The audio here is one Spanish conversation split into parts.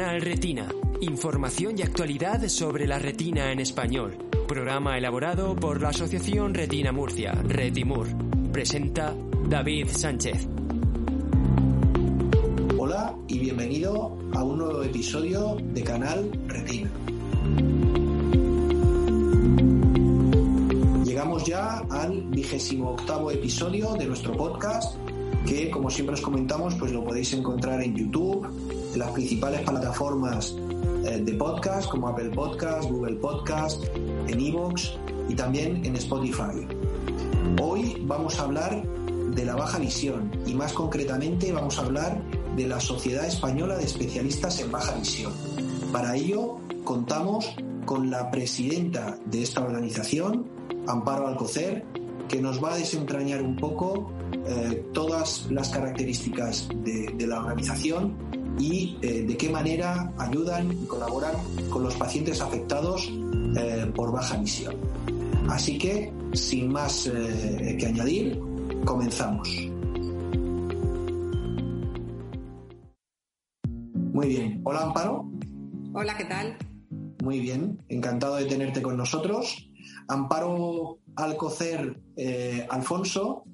Canal Retina. Información y actualidad sobre la retina en español. Programa elaborado por la Asociación Retina Murcia, Retimur. Presenta David Sánchez. Hola y bienvenido a un nuevo episodio de Canal Retina. Llegamos ya al vigésimo octavo episodio de nuestro podcast que como siempre os comentamos pues lo podéis encontrar en YouTube, las principales plataformas eh, de podcast como Apple Podcast, Google Podcast, en Evox y también en Spotify. Hoy vamos a hablar de la baja visión y más concretamente vamos a hablar de la Sociedad Española de Especialistas en Baja Visión. Para ello contamos con la presidenta de esta organización, Amparo Alcocer, que nos va a desentrañar un poco eh, todas las características de, la organización y eh, de qué manera ayudan y colaboran con los pacientes afectados eh, por baja visión. Así que, sin más que añadir, comenzamos. Muy bien. Hola, Amparo. Hola, ¿qué tal? Muy bien, encantado de tenerte con nosotros. Amparo Alcocer Alfonso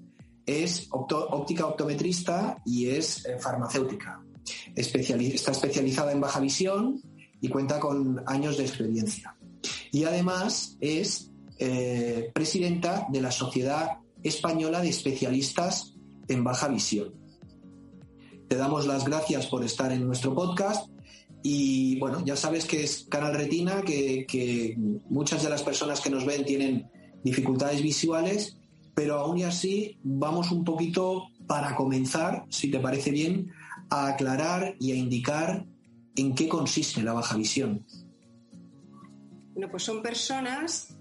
es óptica optometrista y es eh, está especializada en baja visión y cuenta con años de experiencia. Y además es eh, presidenta de la Sociedad Española de Especialistas en Baja Visión. Te damos las gracias por estar en nuestro podcast y bueno, ya sabes que es Canal Retina, que muchas de las personas que nos ven tienen dificultades visuales pero aún y así vamos un poquito para comenzar, si te parece bien, a aclarar y a indicar en qué consiste la baja visión. Bueno, pues son personas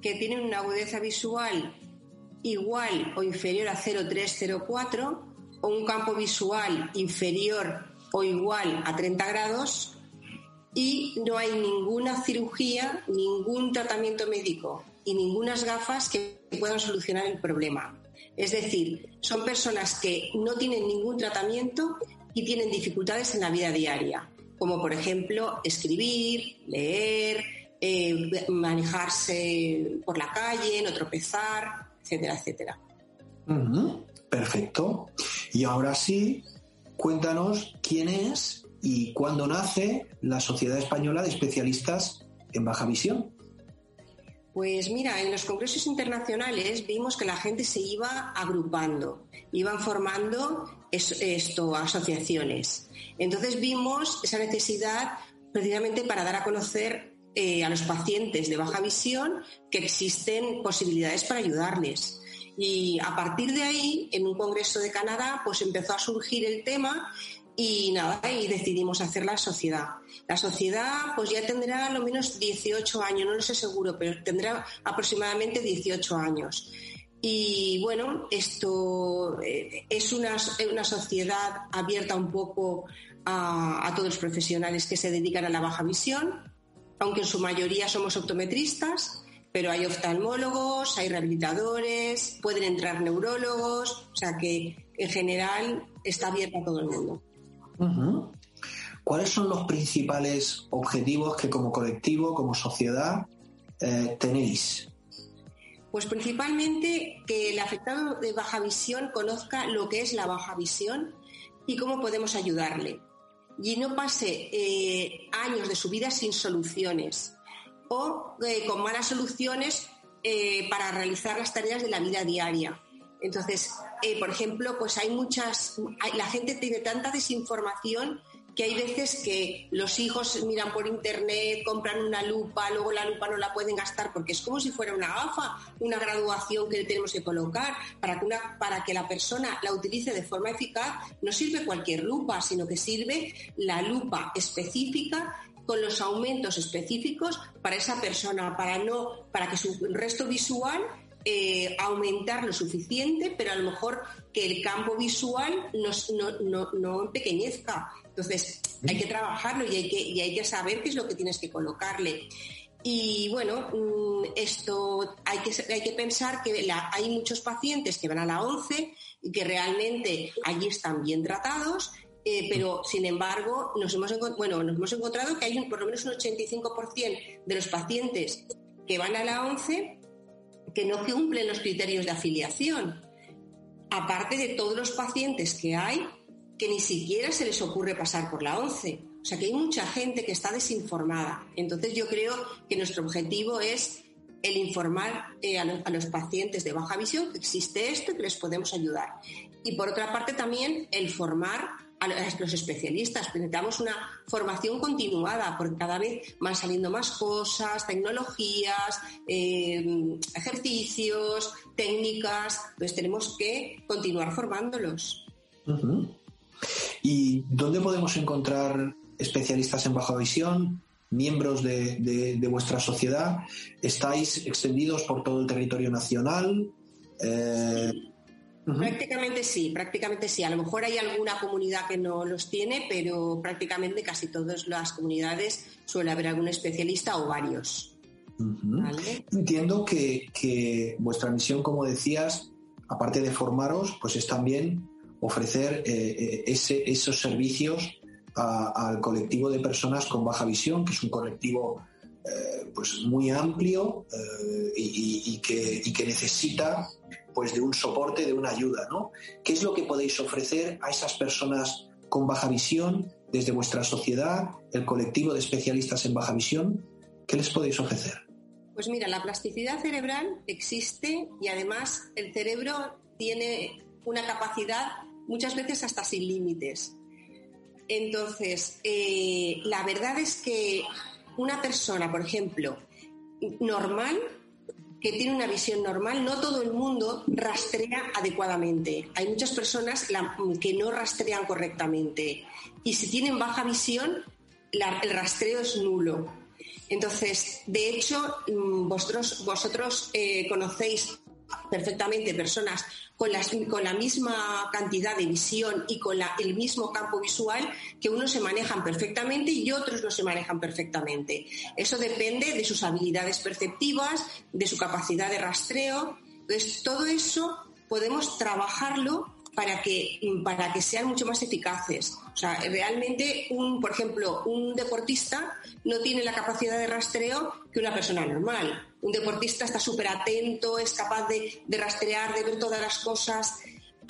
que tienen una agudeza visual igual o inferior a 0,304 o un campo visual inferior o igual a 30 grados y no hay ninguna cirugía, ningún tratamiento médico y ninguna gafas que puedan solucionar el problema. Es decir, son personas que no tienen ningún tratamiento y tienen dificultades en la vida diaria, como por ejemplo escribir, leer, eh, manejarse por la calle, no tropezar, etcétera, etcétera. Perfecto. Y ahora sí, cuéntanos quién es y cuándo nace la Sociedad Española de Especialistas en Baja Visión. Pues mira, en los congresos internacionales vimos que la gente se iba agrupando, iban formando esto, asociaciones. Entonces vimos esa necesidad precisamente para dar a conocer eh, a los pacientes de baja visión que existen posibilidades para ayudarles. Y a partir de ahí, en un congreso de Canadá, pues empezó a surgir el tema y nada, y decidimos hacer la sociedad. La sociedad pues ya tendrá lo menos 18 años, no lo sé seguro, pero tendrá aproximadamente 18 años. Y bueno, esto eh, es una, una, sociedad abierta un poco a, a, todos los profesionales que se dedican a la baja visión, aunque en su mayoría somos optometristas, pero hay oftalmólogos, hay rehabilitadores, pueden entrar neurólogos, o sea que en general está abierta a todo el mundo. ¿Cuáles son los principales objetivos que como colectivo, como sociedad, eh, tenéis? Pues principalmente que el afectado de baja visión conozca lo que es la baja visión y cómo podemos ayudarle. Y no pase eh, años de su vida sin soluciones o eh, con malas soluciones para realizar las tareas de la vida diaria. Entonces, por ejemplo, pues hay muchas, la gente tiene tanta desinformación que hay veces que los hijos miran por internet, compran una lupa, luego la lupa no la pueden gastar porque es como si fuera una gafa, una graduación que le tenemos que colocar para que, para que la persona la utilice de forma eficaz. No sirve cualquier lupa, sino que sirve la lupa específica con los aumentos específicos para esa persona, para no, para que su resto visual eh, aumentar lo suficiente, pero a lo mejor que el campo visual no, no, no, empequeñezca. Entonces, hay que trabajarlo y hay que, y hay que saber qué es lo que tienes que colocarle. Y bueno, mm, esto hay que, hay que pensar que hay muchos pacientes que van a la 11 y que realmente allí están bien tratados eh, pero sin embargo nos hemos, bueno, nos hemos encontrado que hay un, por lo menos un 85% de los pacientes que van a la ONCE que no cumplen los criterios de afiliación, aparte de todos los pacientes que hay que ni siquiera se les ocurre pasar por la ONCE. O sea que hay mucha gente que está desinformada. Entonces yo creo que nuestro objetivo es el informar eh, a, los, pacientes de baja visión que existe esto y que les podemos ayudar. Y por otra parte también el formar a los especialistas. Necesitamos una formación continuada porque cada vez van saliendo más cosas, tecnologías, eh, ejercicios, técnicas. Entonces tenemos que continuar formándolos. ¿Y dónde podemos encontrar especialistas en baja visión? miembros de, vuestra sociedad, estáis extendidos por todo el territorio nacional. Eh, prácticamente sí, prácticamente sí. A lo mejor hay alguna comunidad que no los tiene, pero prácticamente casi todas las comunidades suele haber algún especialista o varios. Entiendo que, vuestra misión, como decías, aparte de formaros, pues es también ofrecer eh, eh, esos servicios al colectivo de personas con baja visión, que es un colectivo eh, pues muy amplio eh, y, que, necesita pues de un soporte, de una ayuda, ¿no? ¿Qué es lo que podéis ofrecer a esas personas con baja visión desde vuestra sociedad, el colectivo de especialistas en baja visión? ¿Qué les podéis ofrecer? Pues mira, la plasticidad cerebral existe y además el cerebro tiene una capacidad muchas veces hasta sin límites. Entonces, eh, la verdad es que una persona, por ejemplo, normal, que tiene una visión normal, no todo el mundo rastrea adecuadamente. Hay muchas personas que no rastrean correctamente. Y si tienen baja visión, el rastreo es nulo. Entonces, de hecho, mm, vosotros, eh, conocéis perfectamente personas con, con la misma cantidad de visión y con el mismo campo visual que unos se manejan perfectamente y otros no se manejan perfectamente. Eso depende de sus habilidades perceptivas, de su capacidad de rastreo. Entonces, todo eso podemos trabajarlo para que, para que sean mucho más eficaces. O sea, realmente, un, por ejemplo, un deportista no tiene la capacidad de rastreo que una persona normal. Un deportista está súper atento, es capaz de, de rastrear, de ver todas las cosas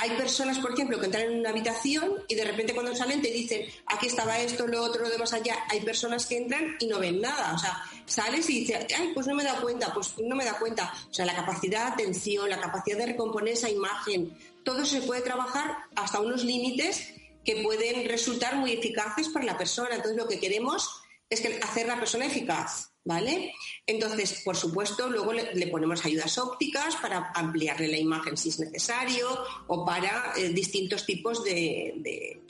hay personas, por ejemplo, que entran en una habitación y de repente cuando salen te dicen, aquí estaba esto, lo otro, lo demás allá. Hay personas que entran y no ven nada. O sea, sales y dices, ay, pues no me da cuenta, pues no me da cuenta. O sea, la capacidad de atención, la capacidad de recomponer esa imagen, todo se puede trabajar hasta unos límites que pueden resultar muy eficaces para la persona. Entonces, lo que queremos es que hacer la persona eficaz, ¿vale? Entonces, por supuesto, luego le, ponemos ayudas ópticas para ampliarle la imagen si es necesario o para eh, distintos tipos de,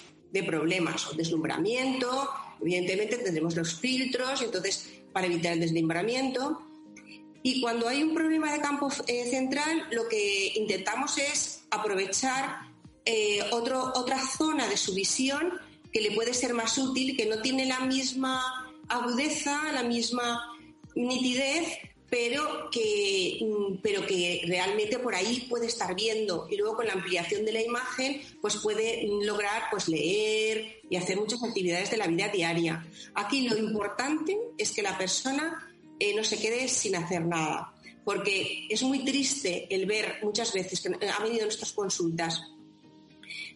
problemas o deslumbramiento. Evidentemente tendremos los filtros, entonces, para evitar el deslumbramiento. Y cuando hay un problema de campo eh, central, lo que intentamos es aprovechar eh, otra zona de su visión que le puede ser más útil, que no tiene la misma agudeza, la misma nitidez, pero que, mm, pero que realmente por ahí puede estar viendo y luego con la ampliación de la imagen pues puede lograr pues leer y hacer muchas actividades de la vida diaria. Aquí lo importante es que la persona eh, no se quede sin hacer nada, porque es muy triste el ver muchas veces que ha venido en nuestras consultas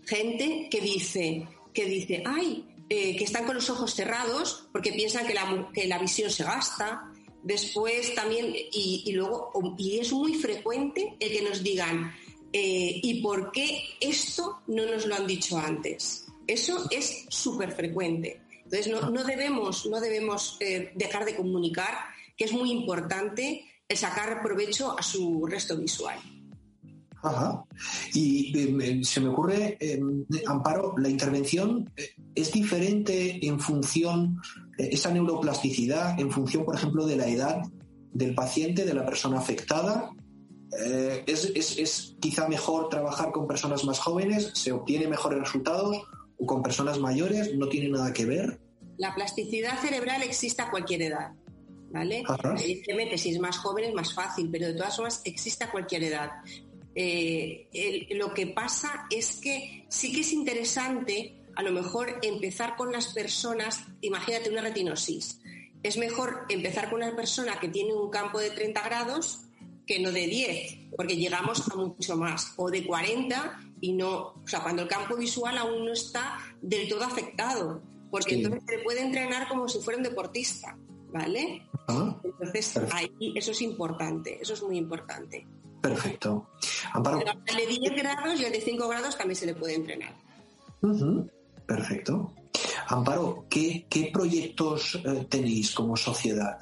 gente que dice que dice, ay, eh, que están con los ojos cerrados porque piensan que la, que la visión se gasta. Después también, y, luego, y es muy frecuente el que nos digan, eh, ¿y por qué esto no nos lo han dicho antes? Eso es súper frecuente. Entonces, no, no, debemos, no debemos eh, dejar de comunicar que es muy importante el sacar provecho a su resto visual. Ajá. Y em, se me ocurre, em, Amparo, la intervención eh, es diferente en función, eh, esa neuroplasticidad, en función, por ejemplo, de la edad del paciente, de la persona afectada. Eh, es, quizá mejor trabajar con personas más jóvenes? ¿Se obtiene mejores resultados? ¿O con personas mayores? ¿No tiene nada que ver? La plasticidad cerebral existe a cualquier edad. ¿Vale? Evidentemente, si es más joven es más fácil, pero de todas formas existe a cualquier edad. Eh, lo que pasa es que sí que es interesante a lo mejor empezar con las personas, imagínate una retinosis, es mejor empezar con una persona que tiene un campo de 30 grados que no de 10, porque llegamos a mucho más, o de 40 y no, o sea, cuando el campo visual aún no está del todo afectado, porque entonces se puede entrenar como si fuera un deportista, ¿vale? Ah, entonces ahí eso es importante, eso es muy importante. Perfecto. Amparo. de 10 grados y de 5 grados también se le puede entrenar. Perfecto. Amparo, ¿qué, proyectos eh, tenéis como sociedad?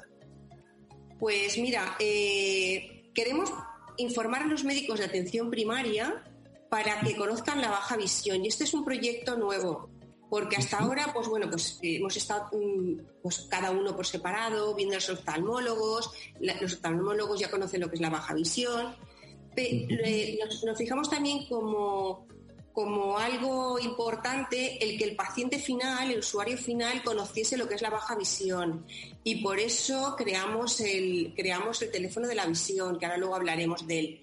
Pues mira, eh, queremos informar a los médicos de atención primaria para que conozcan la baja visión. Y este es un proyecto nuevo, porque hasta ahora, pues bueno, pues eh, hemos estado mm, pues cada uno por separado, viendo a los oftalmólogos, los oftalmólogos ya conocen lo que es la baja visión. Nos fijamos también como como algo importante el que el paciente final, el usuario final, conociese lo que es la baja visión. Y por eso creamos el, creamos el teléfono de la visión, que ahora luego hablaremos de él.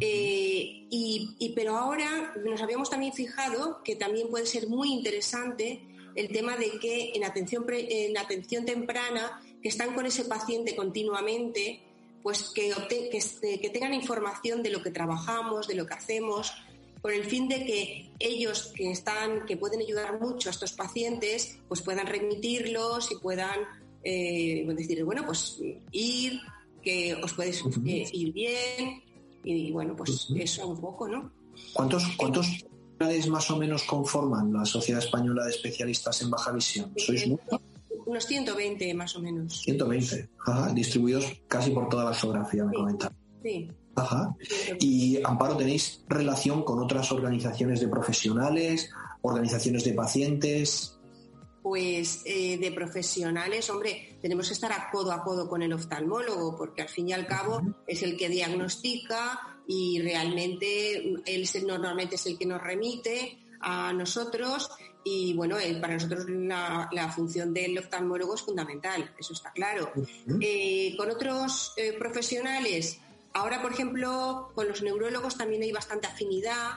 Eh, y, pero ahora nos habíamos también fijado que también puede ser muy interesante el tema de que en atención, en atención temprana, que están con ese paciente continuamente, pues que, que, que tengan información de lo que trabajamos, de lo que hacemos, con el fin de que ellos que están, que pueden ayudar mucho a estos pacientes, pues puedan remitirlos y puedan eh, decir, bueno, pues ir, que os podéis eh, ir bien, y bueno, pues eso un poco, ¿no? ¿Cuántos, cuántos más o menos conforman la Sociedad Española de Especialistas en Baja Visión? ¿Sois muchos? Unos 120 más o menos. 120, Ajá, distribuidos casi por toda la geografía, me sí. Sí. Ajá. Y Amparo, ¿tenéis relación con otras organizaciones de profesionales, organizaciones de pacientes? Pues eh, de profesionales, hombre, tenemos que estar a codo a codo con el oftalmólogo, porque al fin y al cabo es el que diagnostica y realmente él normalmente es el que nos remite a nosotros y bueno, eh, para nosotros la, función del oftalmólogo es fundamental, eso está claro. Eh, con otros profesionales, Ahora, por ejemplo, con los neurólogos también hay bastante afinidad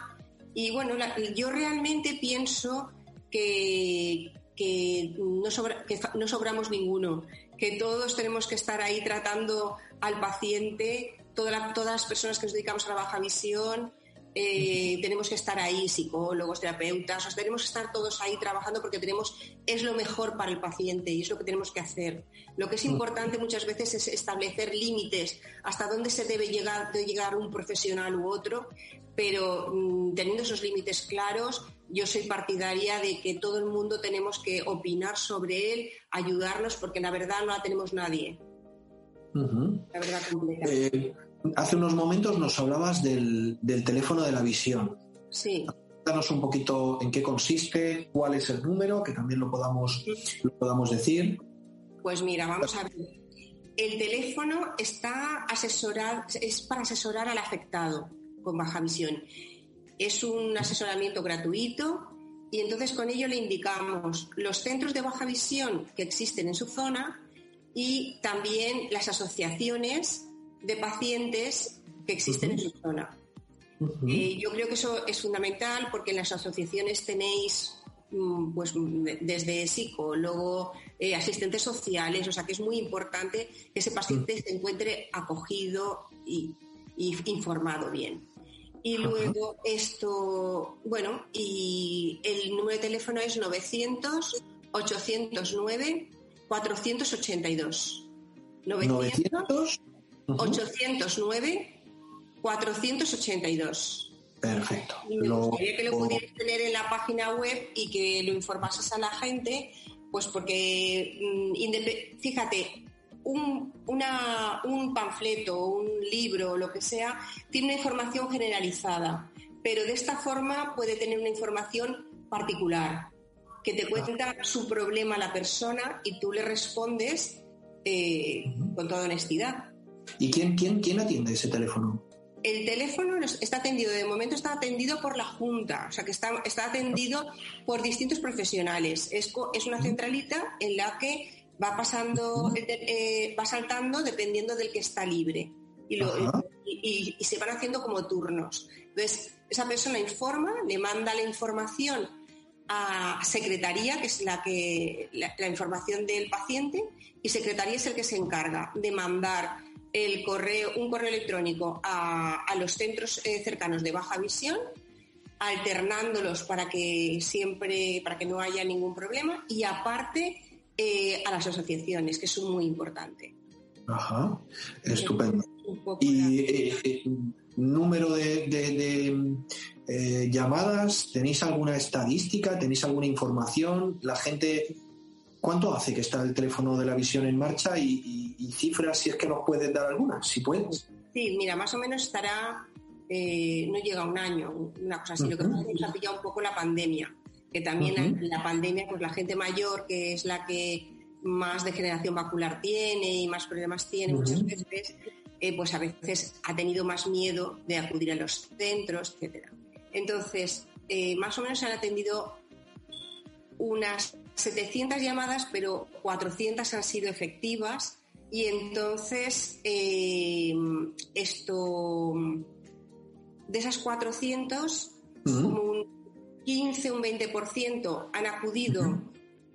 y bueno, yo realmente pienso que, no no sobramos ninguno, que todos tenemos que estar ahí tratando al paciente, todas las personas que nos dedicamos a la baja visión, eh, tenemos que estar ahí, psicólogos, terapeutas, tenemos que estar todos ahí trabajando porque tenemos, es lo mejor para el paciente y es lo que tenemos que hacer. Lo que es importante muchas veces es establecer límites hasta dónde se debe llegar, llegar un profesional u otro, pero mm, teniendo esos límites claros, yo soy partidaria de que todo el mundo tenemos que opinar sobre él, ayudarnos, porque la verdad no la tenemos nadie. La verdad completa. Eh, hace unos momentos nos hablabas del, teléfono de la visión. Sí. Danos un poquito en qué consiste, cuál es el número, que también lo podamos, lo podamos decir. Pues mira, vamos a ver. El teléfono está asesorado, es para asesorar al afectado con baja visión. Es un asesoramiento gratuito y entonces con ello le indicamos los centros de baja visión que existen en su zona y también las asociaciones de pacientes que existen en su zona. Eh, yo creo que eso es fundamental porque en las asociaciones tenéis mm, pues desde psicólogo, eh, asistentes sociales, o sea que es muy importante que ese paciente se encuentre acogido y, informado bien. Y luego esto, bueno, y el número de teléfono es 900 809 482. 900 809 482. Perfecto. Y me gustaría que lo pudieras tener en la página web y que lo informases a la gente, pues porque, mm, fíjate, un, un panfleto, un libro, lo que sea, tiene una información generalizada, pero de esta forma puede tener una información particular, que te cuenta su problema a la persona y tú le respondes eh, con toda honestidad. ¿Y quién, quién, quién atiende ese teléfono? El teléfono está atendido, de momento está atendido por la Junta, o sea que está, está atendido por distintos profesionales. Es, es una centralita en la que va pasando, eh, va saltando dependiendo del que está libre. Y, y, y, se van haciendo como turnos. Entonces, esa persona informa, le manda la información a secretaría, que es la que la, información del paciente, y secretaría es el que se encarga de mandar el correo, un correo electrónico a, los centros eh, cercanos de baja visión, alternándolos para que siempre, para que no haya ningún problema, y aparte eh, a las asociaciones, que son muy importante. Ajá, estupendo. Y eh, número de llamadas? ¿Tenéis alguna estadística? ¿Tenéis alguna información? La gente, ¿cuánto hace que está el teléfono de la visión en marcha? Y, cifras, si es que nos puedes dar algunas, si puedes. Sí, mira, más o menos estará, eh, no llega a un año, una cosa así. Lo que pasa es que ha pillado un poco la pandemia, que también en la pandemia, pues la gente mayor, que es la que más degeneración vacular tiene y más problemas tiene muchas veces, eh, pues a veces ha tenido más miedo de acudir a los centros, etcétera. Entonces, eh, más o menos se han atendido unas 700 llamadas, pero 400 han sido efectivas. Y entonces, eh, esto, de esas 400, como un 15, un 20% han acudido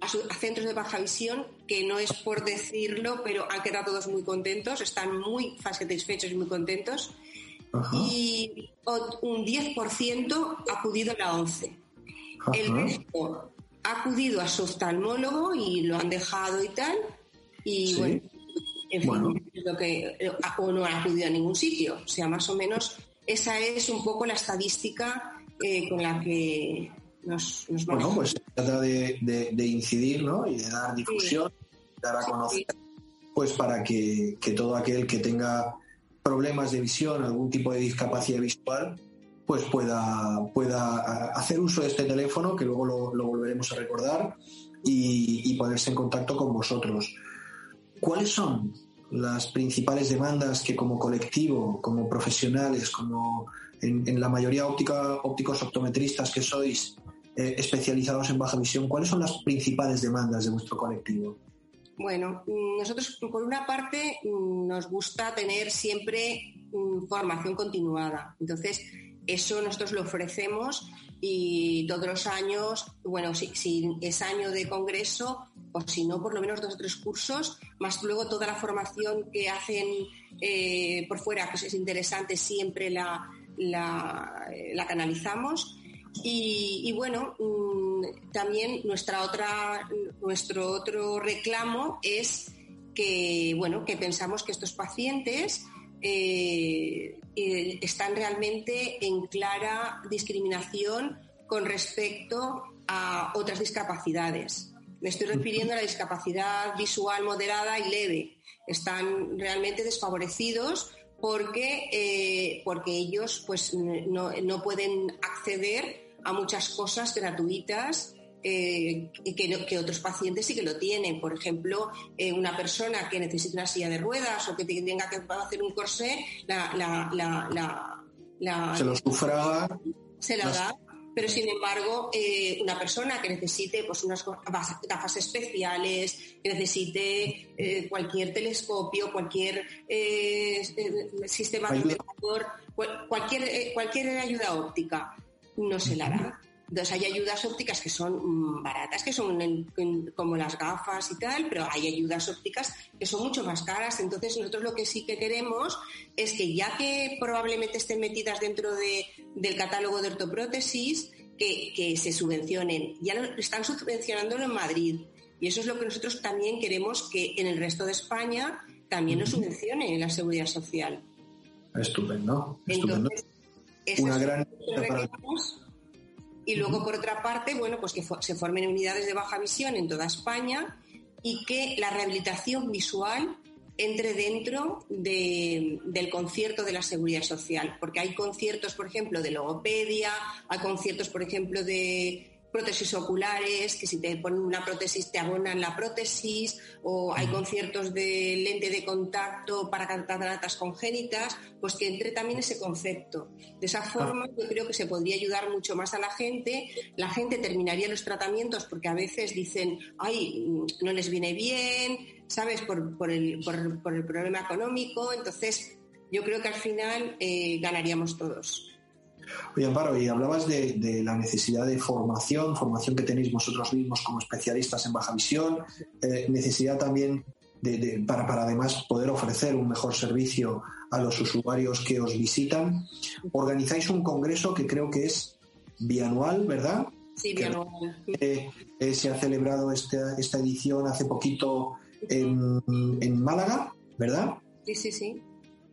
a, centros de baja visión, que no es por decirlo, pero han quedado todos muy contentos, están muy satisfechos y muy contentos. Y un 10% ha acudido a la 11. El resto ha acudido a su oftalmólogo y lo han dejado y tal. Y bueno, en fin, Lo que, o no ha acudido a ningún sitio. O sea, más o menos esa es un poco la estadística eh, con la que nos, nos Bueno, pues se trata de, incidir ¿no? y de dar difusión, dar a conocer, pues para que, que todo aquel que tenga problemas de visión, algún tipo de discapacidad visual, pues pueda, pueda hacer uso de este teléfono, que luego lo, volveremos a recordar, y, ponerse en contacto con vosotros. ¿Cuáles son las principales demandas que como colectivo, como profesionales, como en, la mayoría óptica, ópticos optometristas que sois eh, especializados en baja visión, cuáles son las principales demandas de vuestro colectivo? Bueno, nosotros por una parte nos gusta tener siempre mm, formación continuada. Entonces, eso nosotros lo ofrecemos y todos los años, bueno, si, es año de congreso, o si no, por lo menos dos o tres cursos, más luego toda la formación que hacen eh, por fuera, que es interesante, siempre la, la canalizamos. Y, bueno, mm, también nuestra otra, nuestro otro reclamo es que, bueno, que pensamos que estos pacientes eh, eh, están realmente en clara discriminación con respecto a otras discapacidades. Me estoy refiriendo a la discapacidad visual moderada y leve. Están realmente desfavorecidos porque, eh, porque ellos pues, no, no pueden acceder a muchas cosas gratuitas eh, que, que, otros pacientes sí que lo tienen. Por ejemplo, eh, una persona que necesita una silla de ruedas o que tenga que hacer un corsé, la, se lo sufraga. Se la da. Pero sin embargo, eh, una persona que necesite pues, unas gafas especiales, que necesite cualquier telescopio, cualquier sistema de cualquier, cualquier ayuda óptica, no se la da. Entonces hay ayudas ópticas que son mm, baratas, que son como las gafas y tal, pero hay ayudas ópticas que son mucho más caras. Entonces nosotros lo que sí que queremos es que ya que probablemente estén metidas dentro de, del catálogo de ortoprótesis, que, se subvencionen. Ya lo están subvencionándolo en Madrid. Y eso es lo que nosotros también queremos que en el resto de España también nos subvencione en la seguridad social. Estupendo. estupendo. Una gran y luego, por otra parte, bueno, pues que se formen unidades de baja visión en toda España y que la rehabilitación visual entre dentro del concierto de la seguridad social, porque hay conciertos, por ejemplo, de logopedia, hay conciertos, por ejemplo, de prótesis oculares, que si te ponen una prótesis te abonan la prótesis, o hay conciertos de lente de contacto para cataratas congénitas, pues que entre también ese concepto. De esa ah. forma yo creo que se podría ayudar mucho más a la gente, la gente terminaría los tratamientos porque a veces dicen, ay, no les viene bien, ¿sabes? Por, por, el, por, el, problema económico, entonces yo creo que al final eh, ganaríamos todos. Oye, Amparo, y hablabas de, la necesidad de formación, formación que tenéis vosotros mismos como especialistas en baja visión, eh, necesidad también de, para, para además poder ofrecer un mejor servicio a los usuarios que os visitan. Organizáis un congreso que creo que es bianual, ¿verdad? Sí, bianual. Eh, eh, se ha celebrado esta, esta edición hace poquito en, en Málaga, ¿verdad? Sí, sí, sí.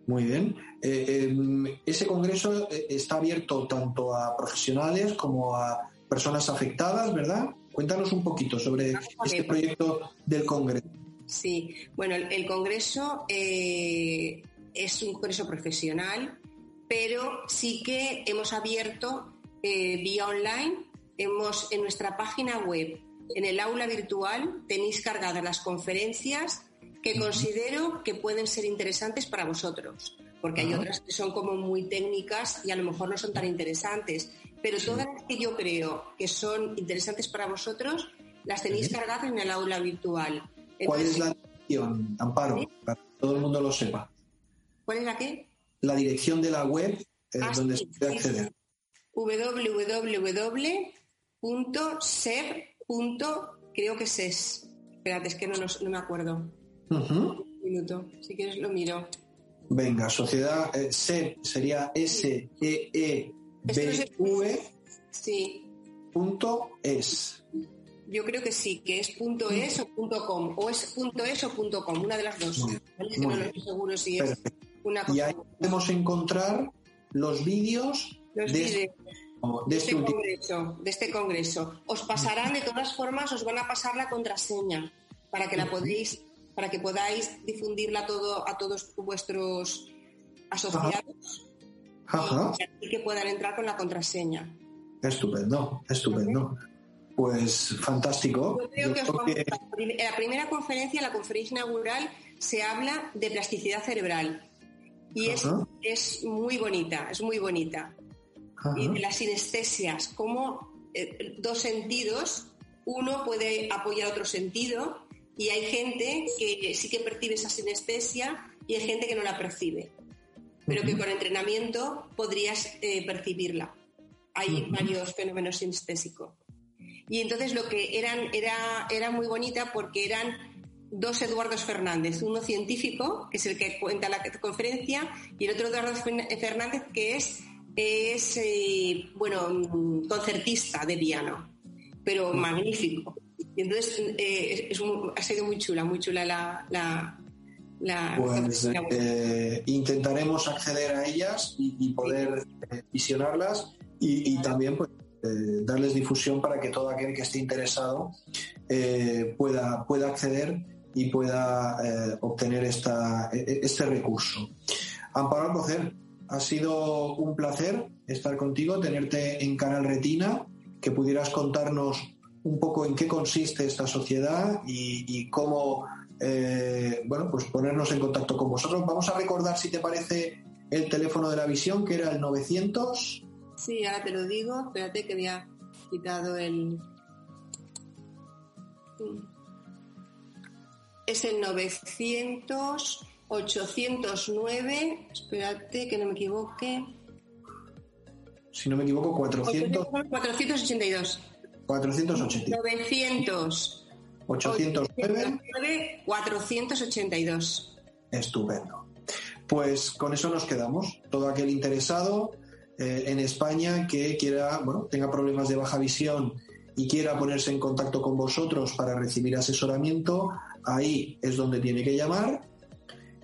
Muy bien. Eh, em, ese congreso eh, está abierto tanto a profesionales como a personas afectadas, ¿verdad? Cuéntanos un poquito sobre este proyecto del congreso. Sí, bueno, el, congreso eh, es un congreso profesional, pero sí que hemos abierto vía online, hemos en nuestra página web, en el aula virtual, tenéis cargadas las conferencias que considero que pueden ser interesantes para vosotros, porque hay otras que son como muy técnicas y a lo mejor no son tan interesantes, pero todas las que yo creo que son interesantes para vosotros, las tenéis cargadas en el aula virtual. ¿Cuál es la dirección, Amparo, para que todo el mundo lo sepa? ¿Cuál es la qué? La dirección de la web eh, ah, donde se puede acceder. www.ser. creo que es Espérate, es que no, no me acuerdo. Un minuto, si quieres lo miro. Venga, sociedad eh, sería S E E B V sí. punto es. Yo creo que sí, que es punto es o punto com, o es punto es o punto com, una de las dos. no estoy seguro si es una cosa. Y ahí podemos encontrar los vídeos de, este, de, este congreso, de este congreso. Os pasarán, de todas formas, os van a pasar la contraseña para que la podéis para que podáis difundirla todo a todos vuestros asociados y que puedan entrar con la contraseña. Estupendo, estupendo. Pues fantástico. Yo creo que, en la primera conferencia, la conferencia inaugural, se habla de plasticidad cerebral. Y es, es, muy bonita, es muy bonita. Y de las sinestesias, como eh, dos sentidos, uno puede apoyar otro sentido y hay gente que sí que percibe esa sinestesia y hay gente que no la percibe, pero que con entrenamiento podrías eh, percibirla. Hay varios fenómenos sinestésicos. Y entonces lo que eran era, era muy bonita porque eran dos Eduardos Fernández, uno científico, que es el que cuenta la conferencia, y el otro Eduardo Fernández, que es, es eh, bueno, concertista de piano, pero magnífico. Y entonces eh, ha sido muy chula, muy chula la... la, pues eh, intentaremos acceder a ellas y, poder eh, visionarlas y, también pues, darles difusión para que todo aquel que esté interesado pueda, pueda acceder y pueda obtener esta, e, e, este recurso. Amparo Alcocer, ha sido un placer estar contigo, tenerte en Canal Retina, que pudieras contarnos un poco en qué consiste esta sociedad y, cómo eh, bueno, pues ponernos en contacto con vosotros. Vamos a recordar, si te parece, el teléfono de la visión, que era el 900. Sí, ahora te lo digo. Espérate que había quitado el... Es el 900 809. Espérate que no me equivoque. Si no me equivoco, 400... 482. 480. 900. 809. 482. Estupendo. Pues con eso nos quedamos. Todo aquel interesado eh, en España que quiera, bueno, tenga problemas de baja visión y quiera ponerse en contacto con vosotros para recibir asesoramiento, ahí es donde tiene que llamar.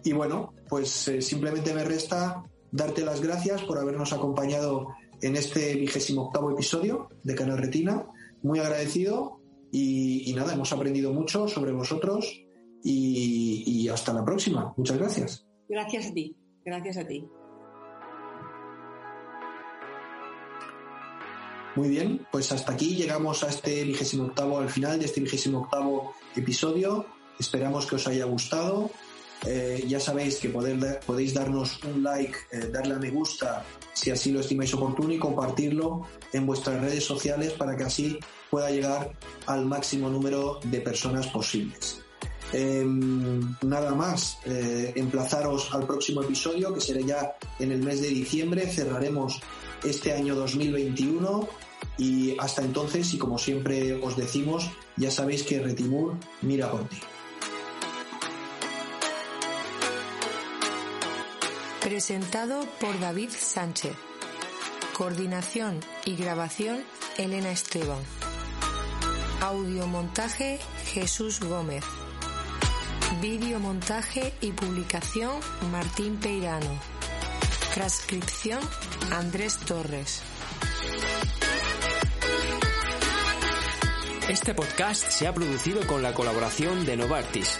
Y bueno, pues eh, simplemente me resta darte las gracias por habernos acompañado en este vigésimo octavo episodio de Canal Retina muy agradecido y, nada, hemos aprendido mucho sobre vosotros y, hasta la próxima. Muchas gracias. Gracias a ti, gracias a ti. Muy bien, pues hasta aquí llegamos a este vigésimo octavo, al final de este vigésimo octavo episodio. Esperamos que os haya gustado. Eh, ya sabéis que podéis darnos un like, eh, darle a me gusta si así lo estimáis oportuno y compartirlo en vuestras redes sociales para que así pueda llegar al máximo número de personas posibles. Em, nada más, eh, emplazaros al próximo episodio que será ya en el mes de diciembre. Cerraremos este año 2021 y hasta entonces, y como siempre os decimos, ya sabéis que Retimur mira por ti. Presentado por David Sánchez. Coordinación y grabación Elena Esteban. Audiomontaje Jesús Gómez. Videomontaje y publicación Martín Peirano. Transcripción Andrés Torres. Este podcast se ha producido con la colaboración de Novartis